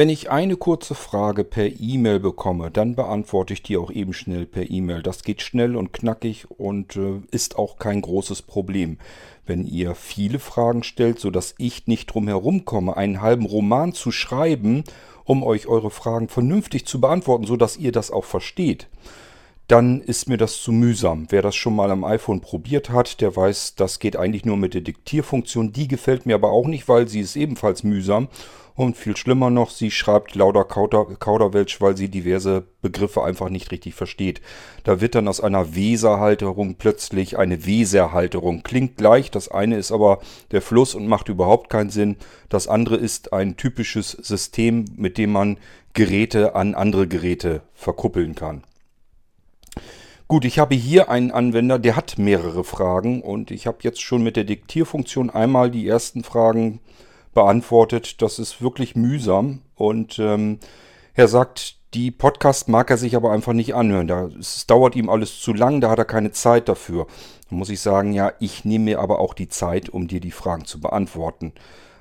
Wenn ich eine kurze Frage per E-Mail bekomme, dann beantworte ich die auch eben schnell per E-Mail. Das geht schnell und knackig und äh, ist auch kein großes Problem. Wenn ihr viele Fragen stellt, sodass ich nicht drum herum komme, einen halben Roman zu schreiben, um euch eure Fragen vernünftig zu beantworten, sodass ihr das auch versteht, dann ist mir das zu mühsam. Wer das schon mal am iPhone probiert hat, der weiß, das geht eigentlich nur mit der Diktierfunktion. Die gefällt mir aber auch nicht, weil sie ist ebenfalls mühsam und viel schlimmer noch, sie schreibt lauter Kauder, Kauderwelsch, weil sie diverse Begriffe einfach nicht richtig versteht. Da wird dann aus einer Weserhalterung plötzlich eine Weserhalterung. Klingt gleich, das eine ist aber der Fluss und macht überhaupt keinen Sinn. Das andere ist ein typisches System, mit dem man Geräte an andere Geräte verkuppeln kann. Gut, ich habe hier einen Anwender, der hat mehrere Fragen und ich habe jetzt schon mit der Diktierfunktion einmal die ersten Fragen beantwortet. Das ist wirklich mühsam. Und ähm, er sagt, die Podcast mag er sich aber einfach nicht anhören. Da, es dauert ihm alles zu lang, da hat er keine Zeit dafür. Da muss ich sagen, ja, ich nehme mir aber auch die Zeit, um dir die Fragen zu beantworten.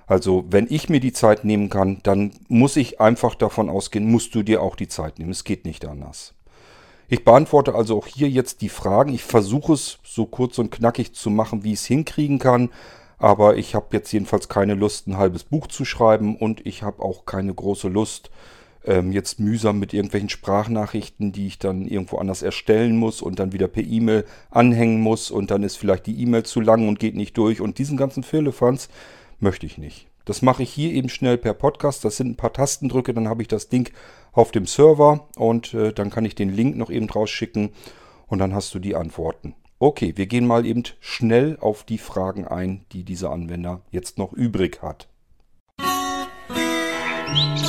Also, wenn ich mir die Zeit nehmen kann, dann muss ich einfach davon ausgehen, musst du dir auch die Zeit nehmen. Es geht nicht anders. Ich beantworte also auch hier jetzt die Fragen. Ich versuche es so kurz und knackig zu machen, wie ich es hinkriegen kann. Aber ich habe jetzt jedenfalls keine Lust, ein halbes Buch zu schreiben und ich habe auch keine große Lust, ähm, jetzt mühsam mit irgendwelchen Sprachnachrichten, die ich dann irgendwo anders erstellen muss und dann wieder per E-Mail anhängen muss und dann ist vielleicht die E-Mail zu lang und geht nicht durch und diesen ganzen Firlefanz möchte ich nicht. Das mache ich hier eben schnell per Podcast. Das sind ein paar Tastendrücke, dann habe ich das Ding auf dem Server und äh, dann kann ich den Link noch eben rausschicken und dann hast du die Antworten. Okay, wir gehen mal eben schnell auf die Fragen ein, die dieser Anwender jetzt noch übrig hat. Musik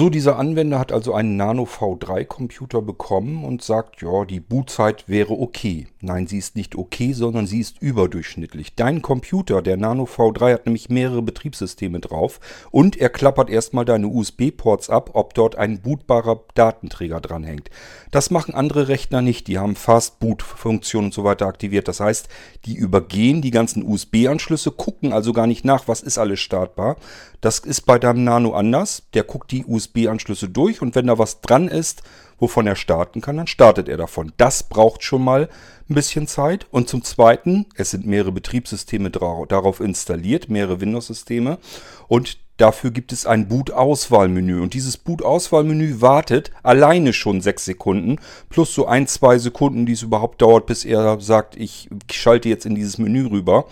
So, dieser Anwender hat also einen Nano V3 Computer bekommen und sagt, ja, die Bootzeit wäre okay. Nein, sie ist nicht okay, sondern sie ist überdurchschnittlich. Dein Computer, der Nano V3, hat nämlich mehrere Betriebssysteme drauf und er klappert erstmal deine USB-Ports ab, ob dort ein bootbarer Datenträger dranhängt. Das machen andere Rechner nicht, die haben Fast-Boot-Funktionen und so weiter aktiviert. Das heißt, die übergehen die ganzen USB-Anschlüsse, gucken also gar nicht nach, was ist alles startbar. Das ist bei deinem Nano anders. Der guckt die USB-Anschlüsse durch und wenn da was dran ist, wovon er starten kann, dann startet er davon. Das braucht schon mal ein bisschen Zeit. Und zum Zweiten, es sind mehrere Betriebssysteme darauf installiert, mehrere Windows-Systeme. Und dafür gibt es ein Boot-Auswahlmenü. Und dieses Boot-Auswahlmenü wartet alleine schon sechs Sekunden, plus so ein, zwei Sekunden, die es überhaupt dauert, bis er sagt, ich schalte jetzt in dieses Menü rüber.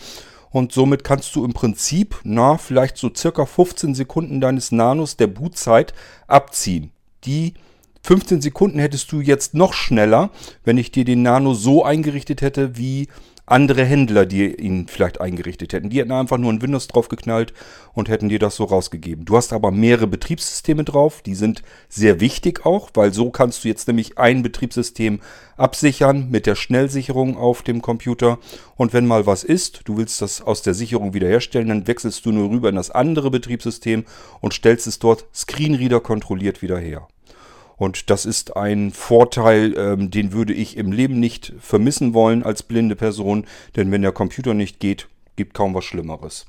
Und somit kannst du im Prinzip, na, vielleicht so circa 15 Sekunden deines Nanos der Bootzeit abziehen. Die 15 Sekunden hättest du jetzt noch schneller, wenn ich dir den Nano so eingerichtet hätte, wie andere Händler, die ihn vielleicht eingerichtet hätten. Die hätten einfach nur ein Windows draufgeknallt und hätten dir das so rausgegeben. Du hast aber mehrere Betriebssysteme drauf, die sind sehr wichtig auch, weil so kannst du jetzt nämlich ein Betriebssystem absichern mit der Schnellsicherung auf dem Computer. Und wenn mal was ist, du willst das aus der Sicherung wiederherstellen, dann wechselst du nur rüber in das andere Betriebssystem und stellst es dort Screenreader kontrolliert wieder her. Und das ist ein Vorteil, ähm, den würde ich im Leben nicht vermissen wollen als blinde Person, denn wenn der Computer nicht geht, gibt kaum was Schlimmeres.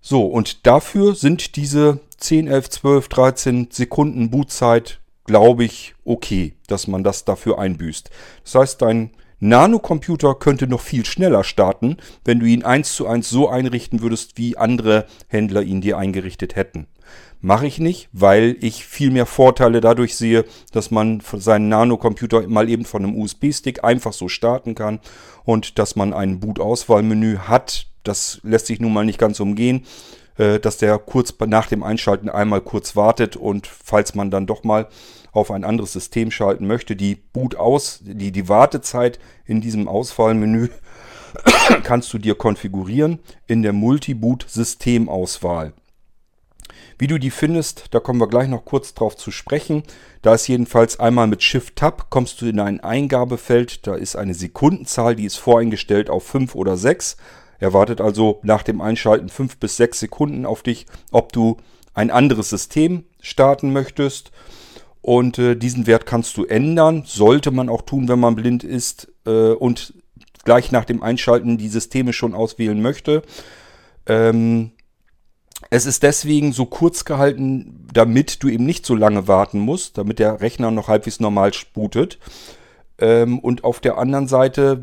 So, und dafür sind diese 10, 11, 12, 13 Sekunden Bootzeit, glaube ich, okay, dass man das dafür einbüßt. Das heißt, dein Nanocomputer könnte noch viel schneller starten, wenn du ihn eins zu eins so einrichten würdest, wie andere Händler ihn dir eingerichtet hätten. Mache ich nicht, weil ich viel mehr Vorteile dadurch sehe, dass man seinen Nanocomputer mal eben von einem USB-Stick einfach so starten kann und dass man ein Boot-Auswahlmenü hat. Das lässt sich nun mal nicht ganz umgehen, äh, dass der kurz nach dem Einschalten einmal kurz wartet und falls man dann doch mal auf ein anderes System schalten möchte, die Boot aus, die, die Wartezeit in diesem Auswahlmenü kannst du dir konfigurieren in der Multi-Boot-Systemauswahl. Wie du die findest, da kommen wir gleich noch kurz drauf zu sprechen. Da ist jedenfalls einmal mit Shift-Tab kommst du in ein Eingabefeld. Da ist eine Sekundenzahl, die ist voreingestellt auf 5 oder 6. Er wartet also nach dem Einschalten 5 bis 6 Sekunden auf dich, ob du ein anderes System starten möchtest. Und äh, diesen Wert kannst du ändern. Sollte man auch tun, wenn man blind ist äh, und gleich nach dem Einschalten die Systeme schon auswählen möchte. Ähm, es ist deswegen so kurz gehalten, damit du eben nicht so lange warten musst, damit der Rechner noch halbwegs normal sputet. Ähm, und auf der anderen Seite,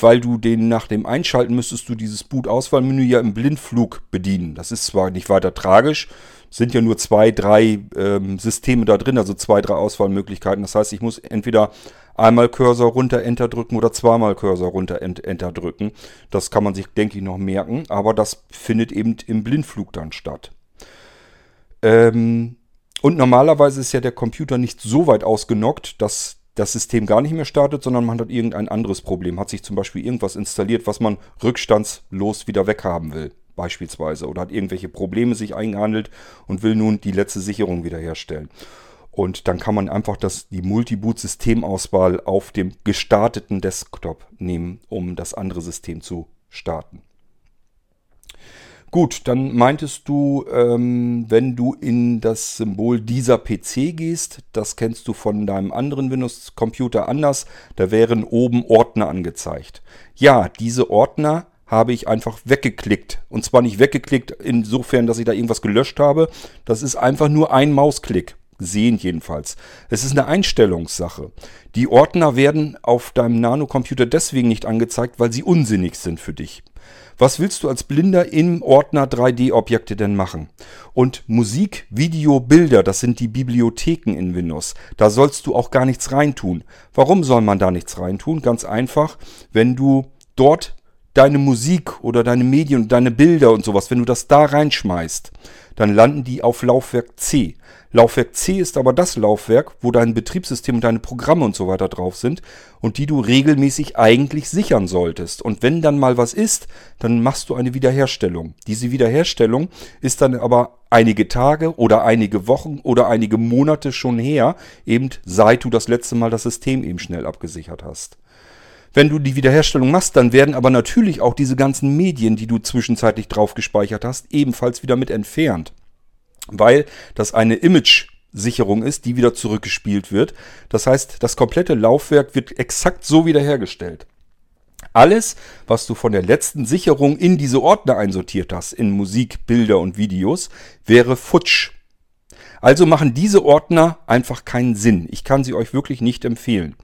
weil du den nach dem Einschalten müsstest du dieses Boot-Auswahlmenü ja im Blindflug bedienen. Das ist zwar nicht weiter tragisch, sind ja nur zwei, drei ähm, Systeme da drin, also zwei, drei Auswahlmöglichkeiten. Das heißt, ich muss entweder einmal Cursor runter Enter drücken oder zweimal Cursor runter Enter drücken. Das kann man sich, denke ich, noch merken, aber das findet eben im Blindflug dann statt. Ähm, und normalerweise ist ja der Computer nicht so weit ausgenockt, dass das System gar nicht mehr startet, sondern man hat irgendein anderes Problem. Hat sich zum Beispiel irgendwas installiert, was man rückstandslos wieder weghaben will, beispielsweise. Oder hat irgendwelche Probleme sich eingehandelt und will nun die letzte Sicherung wiederherstellen. Und dann kann man einfach das, die Multiboot-Systemauswahl auf dem gestarteten Desktop nehmen, um das andere System zu starten. Gut, dann meintest du, ähm, wenn du in das Symbol dieser PC gehst, das kennst du von deinem anderen Windows-Computer anders, da wären oben Ordner angezeigt. Ja, diese Ordner habe ich einfach weggeklickt. Und zwar nicht weggeklickt insofern, dass ich da irgendwas gelöscht habe. Das ist einfach nur ein Mausklick sehen jedenfalls. Es ist eine Einstellungssache. Die Ordner werden auf deinem Nanocomputer deswegen nicht angezeigt, weil sie unsinnig sind für dich. Was willst du als Blinder im Ordner 3D-Objekte denn machen? Und Musik, Video, Bilder, das sind die Bibliotheken in Windows. Da sollst du auch gar nichts reintun. Warum soll man da nichts reintun? Ganz einfach, wenn du dort deine Musik oder deine Medien und deine Bilder und sowas, wenn du das da reinschmeißt, dann landen die auf Laufwerk C. Laufwerk C ist aber das Laufwerk, wo dein Betriebssystem und deine Programme und so weiter drauf sind und die du regelmäßig eigentlich sichern solltest. Und wenn dann mal was ist, dann machst du eine Wiederherstellung. Diese Wiederherstellung ist dann aber einige Tage oder einige Wochen oder einige Monate schon her, eben seit du das letzte Mal das System eben schnell abgesichert hast. Wenn du die Wiederherstellung machst, dann werden aber natürlich auch diese ganzen Medien, die du zwischenzeitlich drauf gespeichert hast, ebenfalls wieder mit entfernt. Weil das eine Image-Sicherung ist, die wieder zurückgespielt wird. Das heißt, das komplette Laufwerk wird exakt so wiederhergestellt. Alles, was du von der letzten Sicherung in diese Ordner einsortiert hast, in Musik, Bilder und Videos, wäre futsch. Also machen diese Ordner einfach keinen Sinn. Ich kann sie euch wirklich nicht empfehlen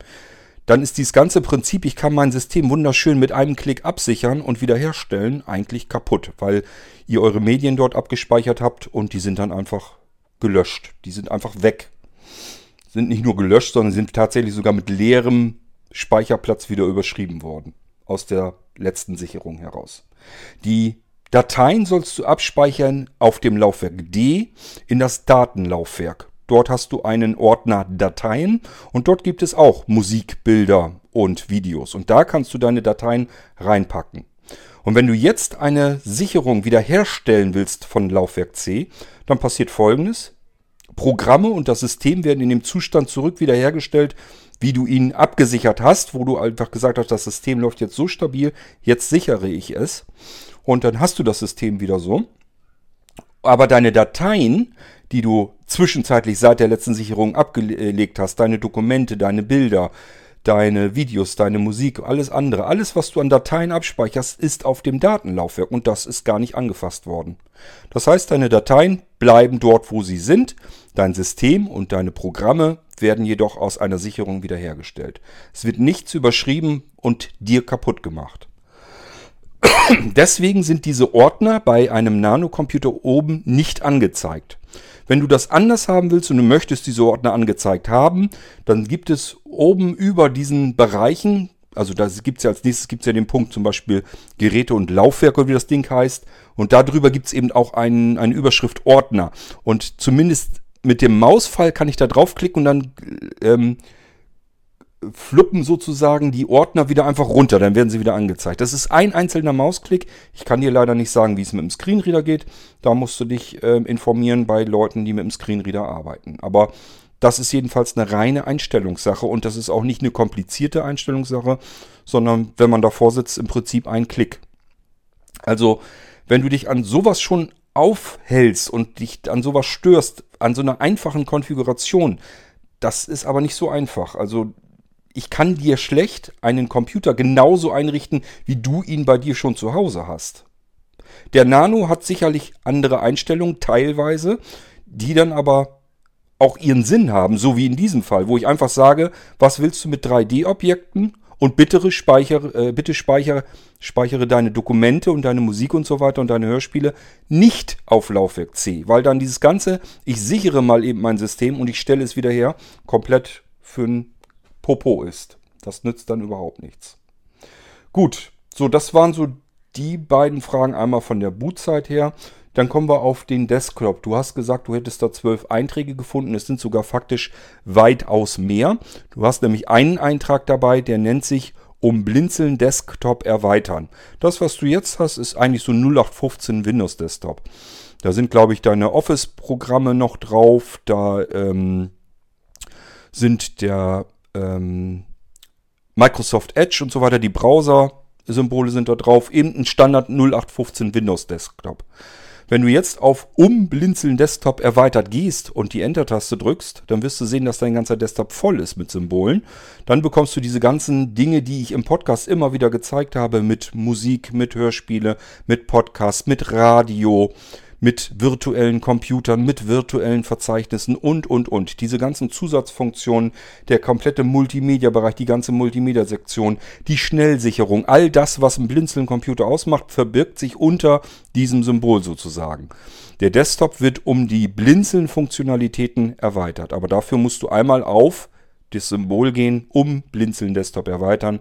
dann ist dieses ganze Prinzip, ich kann mein System wunderschön mit einem Klick absichern und wiederherstellen, eigentlich kaputt, weil ihr eure Medien dort abgespeichert habt und die sind dann einfach gelöscht. Die sind einfach weg. Sind nicht nur gelöscht, sondern sind tatsächlich sogar mit leerem Speicherplatz wieder überschrieben worden. Aus der letzten Sicherung heraus. Die Dateien sollst du abspeichern auf dem Laufwerk D in das Datenlaufwerk. Dort hast du einen Ordner Dateien und dort gibt es auch Musik, Bilder und Videos. Und da kannst du deine Dateien reinpacken. Und wenn du jetzt eine Sicherung wiederherstellen willst von Laufwerk C, dann passiert folgendes. Programme und das System werden in dem Zustand zurück wiederhergestellt, wie du ihn abgesichert hast, wo du einfach gesagt hast, das System läuft jetzt so stabil, jetzt sichere ich es. Und dann hast du das System wieder so. Aber deine Dateien, die du zwischenzeitlich seit der letzten Sicherung abgelegt hast, deine Dokumente, deine Bilder, deine Videos, deine Musik, alles andere, alles, was du an Dateien abspeicherst, ist auf dem Datenlaufwerk und das ist gar nicht angefasst worden. Das heißt, deine Dateien bleiben dort, wo sie sind, dein System und deine Programme werden jedoch aus einer Sicherung wiederhergestellt. Es wird nichts überschrieben und dir kaputt gemacht. Deswegen sind diese Ordner bei einem Nanocomputer oben nicht angezeigt. Wenn du das anders haben willst und du möchtest diese Ordner angezeigt haben, dann gibt es oben über diesen Bereichen, also da gibt es ja als nächstes gibt's ja den Punkt zum Beispiel Geräte und Laufwerke, wie das Ding heißt. Und darüber gibt es eben auch einen, eine Überschrift Ordner. Und zumindest mit dem Mausfall kann ich da draufklicken und dann ähm, fluppen sozusagen die Ordner wieder einfach runter, dann werden sie wieder angezeigt. Das ist ein einzelner Mausklick. Ich kann dir leider nicht sagen, wie es mit dem Screenreader geht. Da musst du dich äh, informieren bei Leuten, die mit dem Screenreader arbeiten. Aber das ist jedenfalls eine reine Einstellungssache und das ist auch nicht eine komplizierte Einstellungssache, sondern wenn man davor sitzt, im Prinzip ein Klick. Also, wenn du dich an sowas schon aufhältst und dich an sowas störst, an so einer einfachen Konfiguration. Das ist aber nicht so einfach. Also ich kann dir schlecht einen Computer genauso einrichten, wie du ihn bei dir schon zu Hause hast. Der Nano hat sicherlich andere Einstellungen, teilweise, die dann aber auch ihren Sinn haben, so wie in diesem Fall, wo ich einfach sage, was willst du mit 3D-Objekten und bitte speichere, äh, bitte speichere, speichere deine Dokumente und deine Musik und so weiter und deine Hörspiele nicht auf Laufwerk C, weil dann dieses ganze, ich sichere mal eben mein System und ich stelle es wieder her, komplett für ein Popo ist. Das nützt dann überhaupt nichts. Gut, so das waren so die beiden Fragen einmal von der Bootzeit her. Dann kommen wir auf den Desktop. Du hast gesagt, du hättest da zwölf Einträge gefunden. Es sind sogar faktisch weitaus mehr. Du hast nämlich einen Eintrag dabei, der nennt sich um Blinzeln Desktop erweitern. Das, was du jetzt hast, ist eigentlich so 0815 Windows Desktop. Da sind, glaube ich, deine Office-Programme noch drauf. Da ähm, sind der ähm, Microsoft Edge und so weiter, die Browser-Symbole sind da drauf. Eben ein Standard 0815 Windows Desktop. Wenn du jetzt auf Umblinzeln Desktop erweitert gehst und die Enter-Taste drückst, dann wirst du sehen, dass dein ganzer Desktop voll ist mit Symbolen. Dann bekommst du diese ganzen Dinge, die ich im Podcast immer wieder gezeigt habe, mit Musik, mit Hörspiele, mit Podcast, mit Radio, mit virtuellen Computern, mit virtuellen Verzeichnissen und, und, und. Diese ganzen Zusatzfunktionen, der komplette Multimedia-Bereich, die ganze Multimedia-Sektion, die Schnellsicherung, all das, was ein Blinzeln-Computer ausmacht, verbirgt sich unter diesem Symbol sozusagen. Der Desktop wird um die Blinzeln-Funktionalitäten erweitert, aber dafür musst du einmal auf das Symbol gehen, um Blinzeln Desktop erweitern,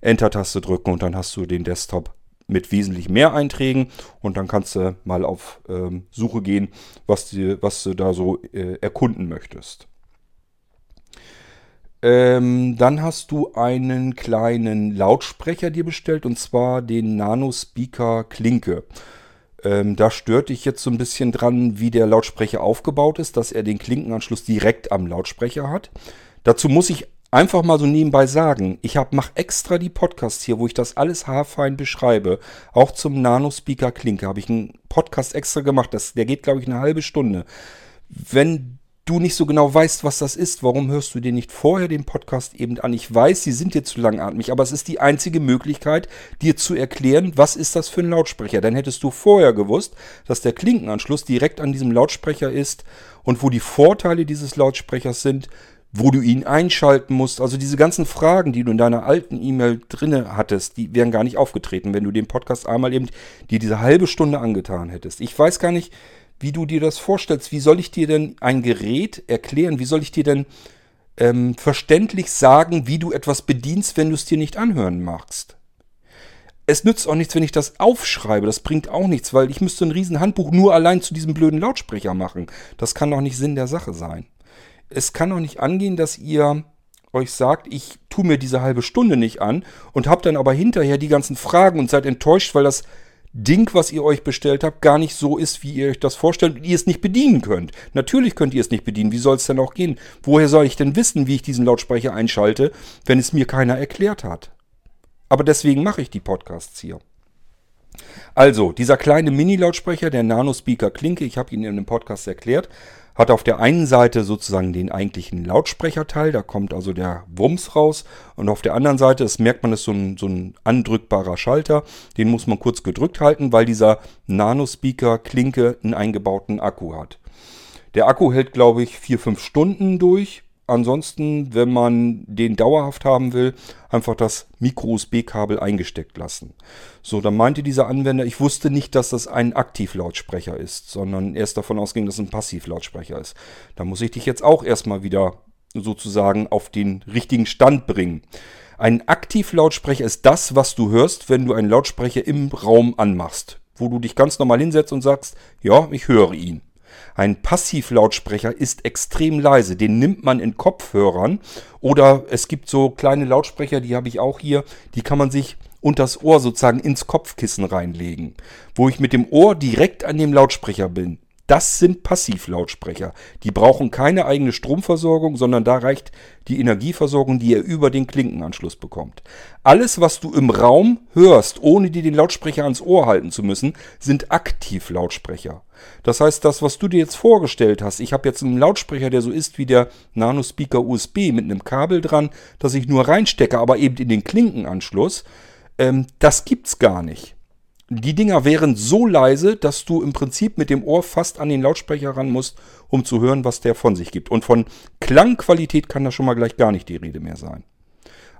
Enter-Taste drücken und dann hast du den Desktop mit wesentlich mehr Einträgen und dann kannst du mal auf ähm, Suche gehen, was, die, was du da so äh, erkunden möchtest. Ähm, dann hast du einen kleinen Lautsprecher dir bestellt und zwar den Nano Speaker Klinke. Ähm, da stört dich jetzt so ein bisschen dran, wie der Lautsprecher aufgebaut ist, dass er den Klinkenanschluss direkt am Lautsprecher hat. Dazu muss ich einfach mal so nebenbei sagen, ich hab, mach extra die Podcasts hier, wo ich das alles haarfein beschreibe. Auch zum Nano-Speaker Klinke habe ich einen Podcast extra gemacht. Das, der geht, glaube ich, eine halbe Stunde. Wenn du nicht so genau weißt, was das ist, warum hörst du dir nicht vorher den Podcast eben an? Ich weiß, sie sind dir zu langatmig, aber es ist die einzige Möglichkeit, dir zu erklären, was ist das für ein Lautsprecher. Dann hättest du vorher gewusst, dass der Klinkenanschluss direkt an diesem Lautsprecher ist und wo die Vorteile dieses Lautsprechers sind, wo du ihn einschalten musst. Also diese ganzen Fragen, die du in deiner alten E-Mail drinne hattest, die wären gar nicht aufgetreten, wenn du den Podcast einmal eben dir diese halbe Stunde angetan hättest. Ich weiß gar nicht, wie du dir das vorstellst. Wie soll ich dir denn ein Gerät erklären? Wie soll ich dir denn ähm, verständlich sagen, wie du etwas bedienst, wenn du es dir nicht anhören magst? Es nützt auch nichts, wenn ich das aufschreibe. Das bringt auch nichts, weil ich müsste ein riesen Handbuch nur allein zu diesem blöden Lautsprecher machen. Das kann doch nicht Sinn der Sache sein es kann doch nicht angehen, dass ihr euch sagt, ich tue mir diese halbe Stunde nicht an und habt dann aber hinterher die ganzen Fragen und seid enttäuscht, weil das Ding, was ihr euch bestellt habt, gar nicht so ist, wie ihr euch das vorstellt und ihr es nicht bedienen könnt. Natürlich könnt ihr es nicht bedienen. Wie soll es denn auch gehen? Woher soll ich denn wissen, wie ich diesen Lautsprecher einschalte, wenn es mir keiner erklärt hat? Aber deswegen mache ich die Podcasts hier. Also, dieser kleine Mini-Lautsprecher, der Nano Speaker Klinke, ich habe ihn in dem Podcast erklärt, hat auf der einen Seite sozusagen den eigentlichen Lautsprecherteil, da kommt also der Wumms raus. Und auf der anderen Seite, das merkt man, ist so ein, so ein andrückbarer Schalter. Den muss man kurz gedrückt halten, weil dieser Nano-Speaker-Klinke einen eingebauten Akku hat. Der Akku hält, glaube ich, 4-5 Stunden durch. Ansonsten, wenn man den dauerhaft haben will, einfach das Micro-USB-Kabel eingesteckt lassen. So, dann meinte dieser Anwender, ich wusste nicht, dass das ein Aktivlautsprecher ist, sondern erst davon ausging, dass es ein Passivlautsprecher ist. Da muss ich dich jetzt auch erstmal wieder sozusagen auf den richtigen Stand bringen. Ein Aktivlautsprecher ist das, was du hörst, wenn du einen Lautsprecher im Raum anmachst, wo du dich ganz normal hinsetzt und sagst, ja, ich höre ihn. Ein Passivlautsprecher ist extrem leise. Den nimmt man in Kopfhörern. Oder es gibt so kleine Lautsprecher, die habe ich auch hier. Die kann man sich unters Ohr sozusagen ins Kopfkissen reinlegen. Wo ich mit dem Ohr direkt an dem Lautsprecher bin. Das sind Passivlautsprecher. Die brauchen keine eigene Stromversorgung, sondern da reicht die Energieversorgung, die ihr über den Klinkenanschluss bekommt. Alles, was du im Raum hörst, ohne dir den Lautsprecher ans Ohr halten zu müssen, sind Aktivlautsprecher. Das heißt, das, was du dir jetzt vorgestellt hast, ich habe jetzt einen Lautsprecher, der so ist wie der Nano Speaker USB mit einem Kabel dran, das ich nur reinstecke, aber eben in den Klinkenanschluss, ähm, das gibt's gar nicht. Die Dinger wären so leise, dass du im Prinzip mit dem Ohr fast an den Lautsprecher ran musst, um zu hören, was der von sich gibt. Und von Klangqualität kann da schon mal gleich gar nicht die Rede mehr sein.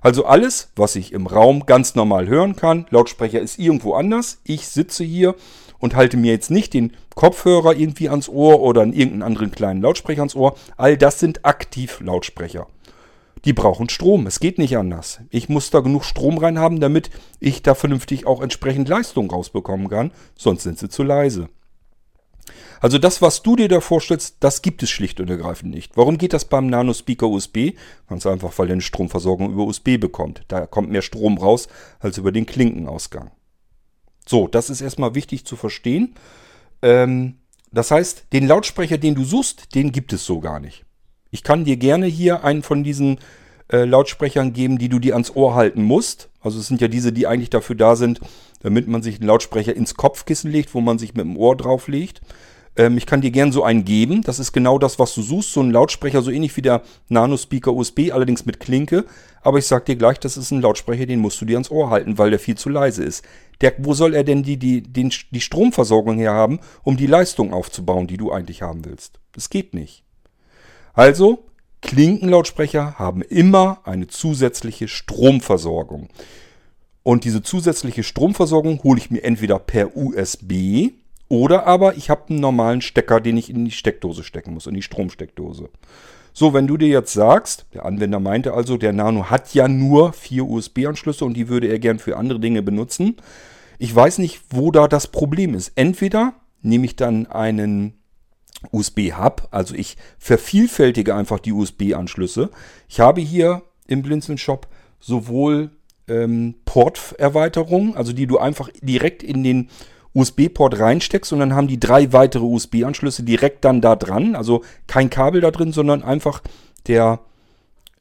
Also alles, was ich im Raum ganz normal hören kann, Lautsprecher ist irgendwo anders. Ich sitze hier und halte mir jetzt nicht den Kopfhörer irgendwie ans Ohr oder irgendeinen anderen kleinen Lautsprecher ans Ohr. All das sind Aktivlautsprecher. Die brauchen Strom. Es geht nicht anders. Ich muss da genug Strom rein haben, damit ich da vernünftig auch entsprechend Leistung rausbekommen kann. Sonst sind sie zu leise. Also das, was du dir da vorstellst, das gibt es schlicht und ergreifend nicht. Warum geht das beim Nano Speaker USB? Ganz einfach, weil er eine Stromversorgung über USB bekommt. Da kommt mehr Strom raus als über den Klinkenausgang. So, das ist erstmal wichtig zu verstehen. Ähm, das heißt, den Lautsprecher, den du suchst, den gibt es so gar nicht. Ich kann dir gerne hier einen von diesen äh, Lautsprechern geben, die du dir ans Ohr halten musst. Also es sind ja diese, die eigentlich dafür da sind, damit man sich einen Lautsprecher ins Kopfkissen legt, wo man sich mit dem Ohr drauf legt. Ähm, ich kann dir gern so einen geben. Das ist genau das, was du suchst. So ein Lautsprecher, so ähnlich wie der Nano Speaker USB, allerdings mit Klinke. Aber ich sag dir gleich, das ist ein Lautsprecher, den musst du dir ans Ohr halten, weil der viel zu leise ist. Der, wo soll er denn die, die, den, die Stromversorgung her haben, um die Leistung aufzubauen, die du eigentlich haben willst? Das geht nicht. Also, Klinkenlautsprecher haben immer eine zusätzliche Stromversorgung. Und diese zusätzliche Stromversorgung hole ich mir entweder per USB oder aber ich habe einen normalen Stecker, den ich in die Steckdose stecken muss, in die Stromsteckdose. So, wenn du dir jetzt sagst, der Anwender meinte also, der Nano hat ja nur vier USB-Anschlüsse und die würde er gern für andere Dinge benutzen. Ich weiß nicht, wo da das Problem ist. Entweder nehme ich dann einen USB-Hub, also ich vervielfältige einfach die USB-Anschlüsse. Ich habe hier im Blinzeln-Shop sowohl ähm, Port-Erweiterungen, also die du einfach direkt in den USB-Port reinsteckst und dann haben die drei weitere USB-Anschlüsse direkt dann da dran. Also kein Kabel da drin, sondern einfach der,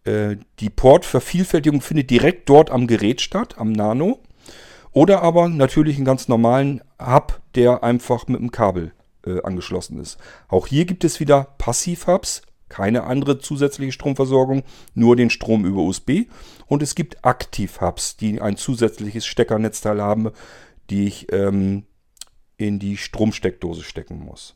äh, die Port-Vervielfältigung findet direkt dort am Gerät statt, am Nano. Oder aber natürlich einen ganz normalen Hub, der einfach mit dem Kabel äh, angeschlossen ist. Auch hier gibt es wieder Passiv-Hubs, keine andere zusätzliche Stromversorgung, nur den Strom über USB. Und es gibt Aktiv-Hubs, die ein zusätzliches Steckernetzteil haben, die ich ähm, in die Stromsteckdose stecken muss.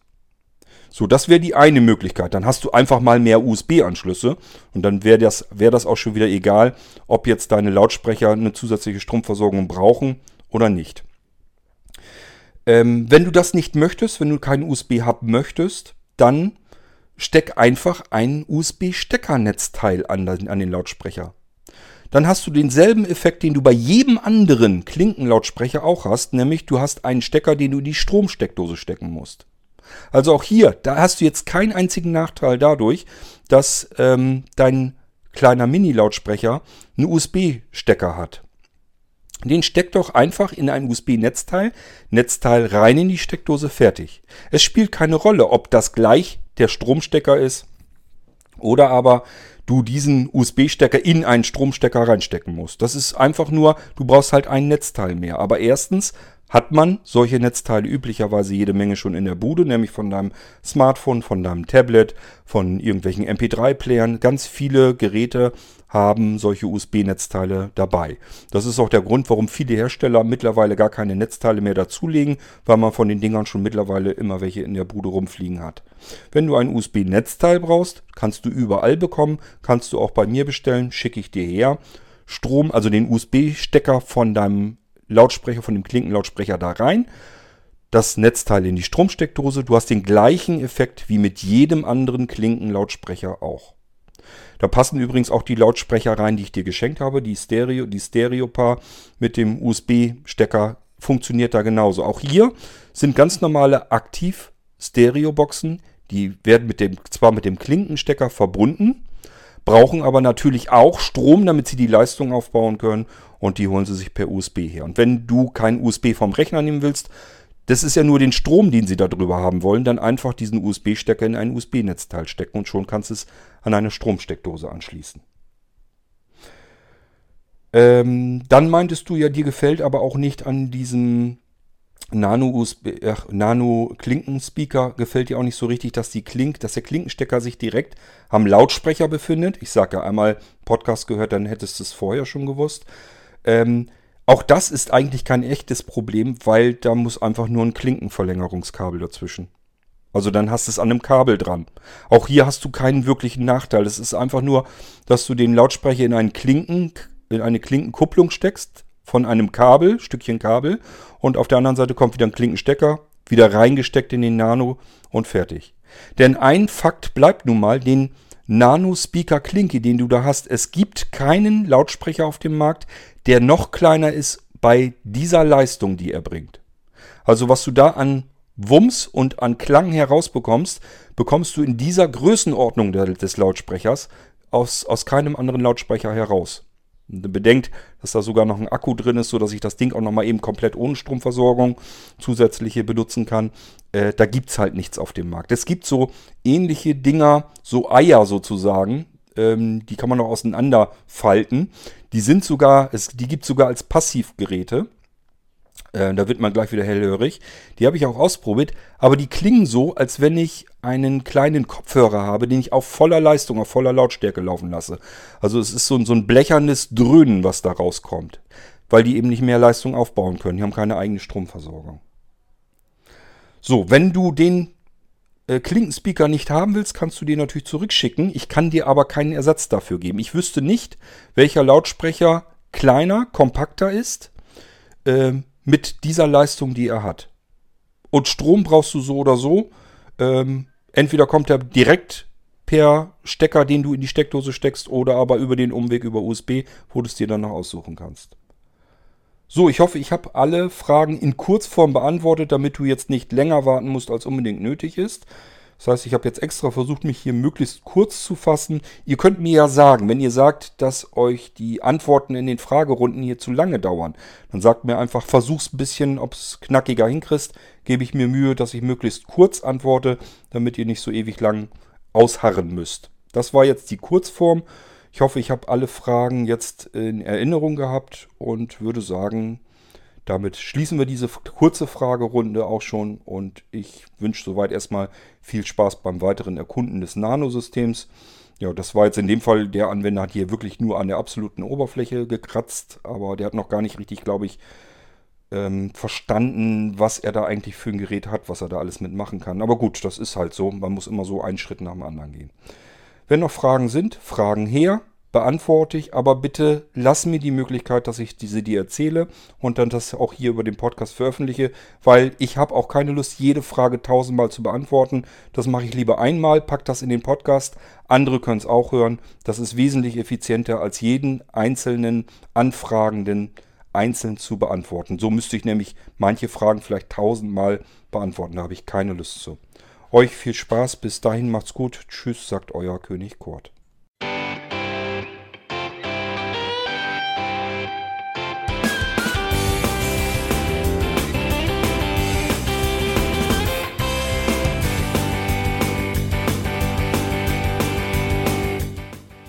So, das wäre die eine Möglichkeit. Dann hast du einfach mal mehr USB-Anschlüsse und dann wäre das, wär das auch schon wieder egal, ob jetzt deine Lautsprecher eine zusätzliche Stromversorgung brauchen oder nicht. Ähm, wenn du das nicht möchtest, wenn du keinen USB-Hub möchtest, dann steck einfach ein USB-Steckernetzteil an, an den Lautsprecher dann hast du denselben Effekt, den du bei jedem anderen Klinkenlautsprecher auch hast, nämlich du hast einen Stecker, den du in die Stromsteckdose stecken musst. Also auch hier, da hast du jetzt keinen einzigen Nachteil dadurch, dass ähm, dein kleiner Mini-Lautsprecher einen USB-Stecker hat. Den steck doch einfach in ein USB-Netzteil, Netzteil rein in die Steckdose, fertig. Es spielt keine Rolle, ob das gleich der Stromstecker ist oder aber du diesen USB-Stecker in einen Stromstecker reinstecken musst. Das ist einfach nur, du brauchst halt ein Netzteil mehr. Aber erstens hat man solche Netzteile üblicherweise jede Menge schon in der Bude, nämlich von deinem Smartphone, von deinem Tablet, von irgendwelchen MP3-Playern. Ganz viele Geräte haben solche USB-Netzteile dabei. Das ist auch der Grund, warum viele Hersteller mittlerweile gar keine Netzteile mehr dazulegen, weil man von den Dingern schon mittlerweile immer welche in der Bude rumfliegen hat. Wenn du ein USB-Netzteil brauchst, kannst du überall bekommen, kannst du auch bei mir bestellen, schicke ich dir her. Strom, also den USB-Stecker von deinem Lautsprecher, von dem Klinkenlautsprecher da rein das Netzteil in die Stromsteckdose. Du hast den gleichen Effekt wie mit jedem anderen Klinkenlautsprecher auch. Da passen übrigens auch die Lautsprecher rein, die ich dir geschenkt habe. Die Stereo, die Stereopaar mit dem USB-Stecker funktioniert da genauso. Auch hier sind ganz normale Aktiv-Stereo-Boxen. Die werden mit dem, zwar mit dem Klinkenstecker verbunden, brauchen aber natürlich auch Strom, damit sie die Leistung aufbauen können. Und die holen sie sich per USB her. Und wenn du kein USB vom Rechner nehmen willst, Das ist ja nur den Strom, den sie darüber haben wollen, dann einfach diesen USB-Stecker in ein USB-Netzteil stecken und schon kannst du es an eine Stromsteckdose anschließen. Ähm, dann meintest du ja, dir gefällt aber auch nicht an diesem Nano-Klinkenspeaker gefällt dir auch nicht so richtig, dass die Klink, dass der Klinkenstecker sich direkt am Lautsprecher befindet. Ich sage ja einmal Podcast gehört, dann hättest du es vorher schon gewusst. Ähm, auch das ist eigentlich kein echtes Problem, weil da muss einfach nur ein Klinkenverlängerungskabel dazwischen. Also dann hast du es an einem Kabel dran. Auch hier hast du keinen wirklichen Nachteil. Es ist einfach nur, dass du den Lautsprecher in einen Klinken, in eine Klinkenkupplung steckst von einem Kabel, Stückchen Kabel, und auf der anderen Seite kommt wieder ein Klinkenstecker, wieder reingesteckt in den Nano und fertig. Denn ein Fakt bleibt nun mal, den Nano-Speaker Klinke, den du da hast, es gibt keinen Lautsprecher auf dem Markt, der noch kleiner ist bei dieser Leistung, die er bringt. Also was du da an Wumms und an Klang herausbekommst, bekommst du in dieser Größenordnung des Lautsprechers aus, aus keinem anderen Lautsprecher heraus. Bedenkt, dass da sogar noch ein Akku drin ist, sodass ich das Ding auch nochmal eben komplett ohne Stromversorgung zusätzliche benutzen kann. Äh, da gibt es halt nichts auf dem Markt. Es gibt so ähnliche Dinger, so Eier sozusagen, ähm, die kann man noch auseinander falten. Die sind sogar, es, die gibt es sogar als Passivgeräte. Äh, da wird man gleich wieder hellhörig. Die habe ich auch ausprobiert, aber die klingen so, als wenn ich einen kleinen Kopfhörer habe, den ich auf voller Leistung, auf voller Lautstärke laufen lasse. Also es ist so, so ein blechernes Dröhnen, was da rauskommt, weil die eben nicht mehr Leistung aufbauen können. Die haben keine eigene Stromversorgung. So, wenn du den äh, Klinkenspeaker nicht haben willst, kannst du den natürlich zurückschicken. Ich kann dir aber keinen Ersatz dafür geben. Ich wüsste nicht, welcher Lautsprecher kleiner, kompakter ist. Äh, mit dieser Leistung, die er hat. Und Strom brauchst du so oder so. Ähm, entweder kommt er direkt per Stecker, den du in die Steckdose steckst, oder aber über den Umweg über USB, wo du es dir dann noch aussuchen kannst. So, ich hoffe, ich habe alle Fragen in Kurzform beantwortet, damit du jetzt nicht länger warten musst, als unbedingt nötig ist. Das heißt, ich habe jetzt extra versucht, mich hier möglichst kurz zu fassen. Ihr könnt mir ja sagen, wenn ihr sagt, dass euch die Antworten in den Fragerunden hier zu lange dauern, dann sagt mir einfach, versuch's ein bisschen, ob es knackiger hinkriegst. Gebe ich mir Mühe, dass ich möglichst kurz antworte, damit ihr nicht so ewig lang ausharren müsst. Das war jetzt die Kurzform. Ich hoffe, ich habe alle Fragen jetzt in Erinnerung gehabt und würde sagen, damit schließen wir diese kurze Fragerunde auch schon und ich wünsche soweit erstmal viel Spaß beim weiteren Erkunden des Nanosystems. Ja, das war jetzt in dem Fall, der Anwender hat hier wirklich nur an der absoluten Oberfläche gekratzt, aber der hat noch gar nicht richtig, glaube ich, ähm, verstanden, was er da eigentlich für ein Gerät hat, was er da alles mitmachen kann. Aber gut, das ist halt so. Man muss immer so einen Schritt nach dem anderen gehen. Wenn noch Fragen sind, Fragen her beantworte ich, aber bitte lass mir die Möglichkeit, dass ich diese dir erzähle und dann das auch hier über den Podcast veröffentliche, weil ich habe auch keine Lust, jede Frage tausendmal zu beantworten. Das mache ich lieber einmal, pack das in den Podcast. Andere können es auch hören. Das ist wesentlich effizienter, als jeden einzelnen Anfragenden einzeln zu beantworten. So müsste ich nämlich manche Fragen vielleicht tausendmal beantworten. Da habe ich keine Lust zu. Euch viel Spaß. Bis dahin macht's gut. Tschüss, sagt euer König Kurt.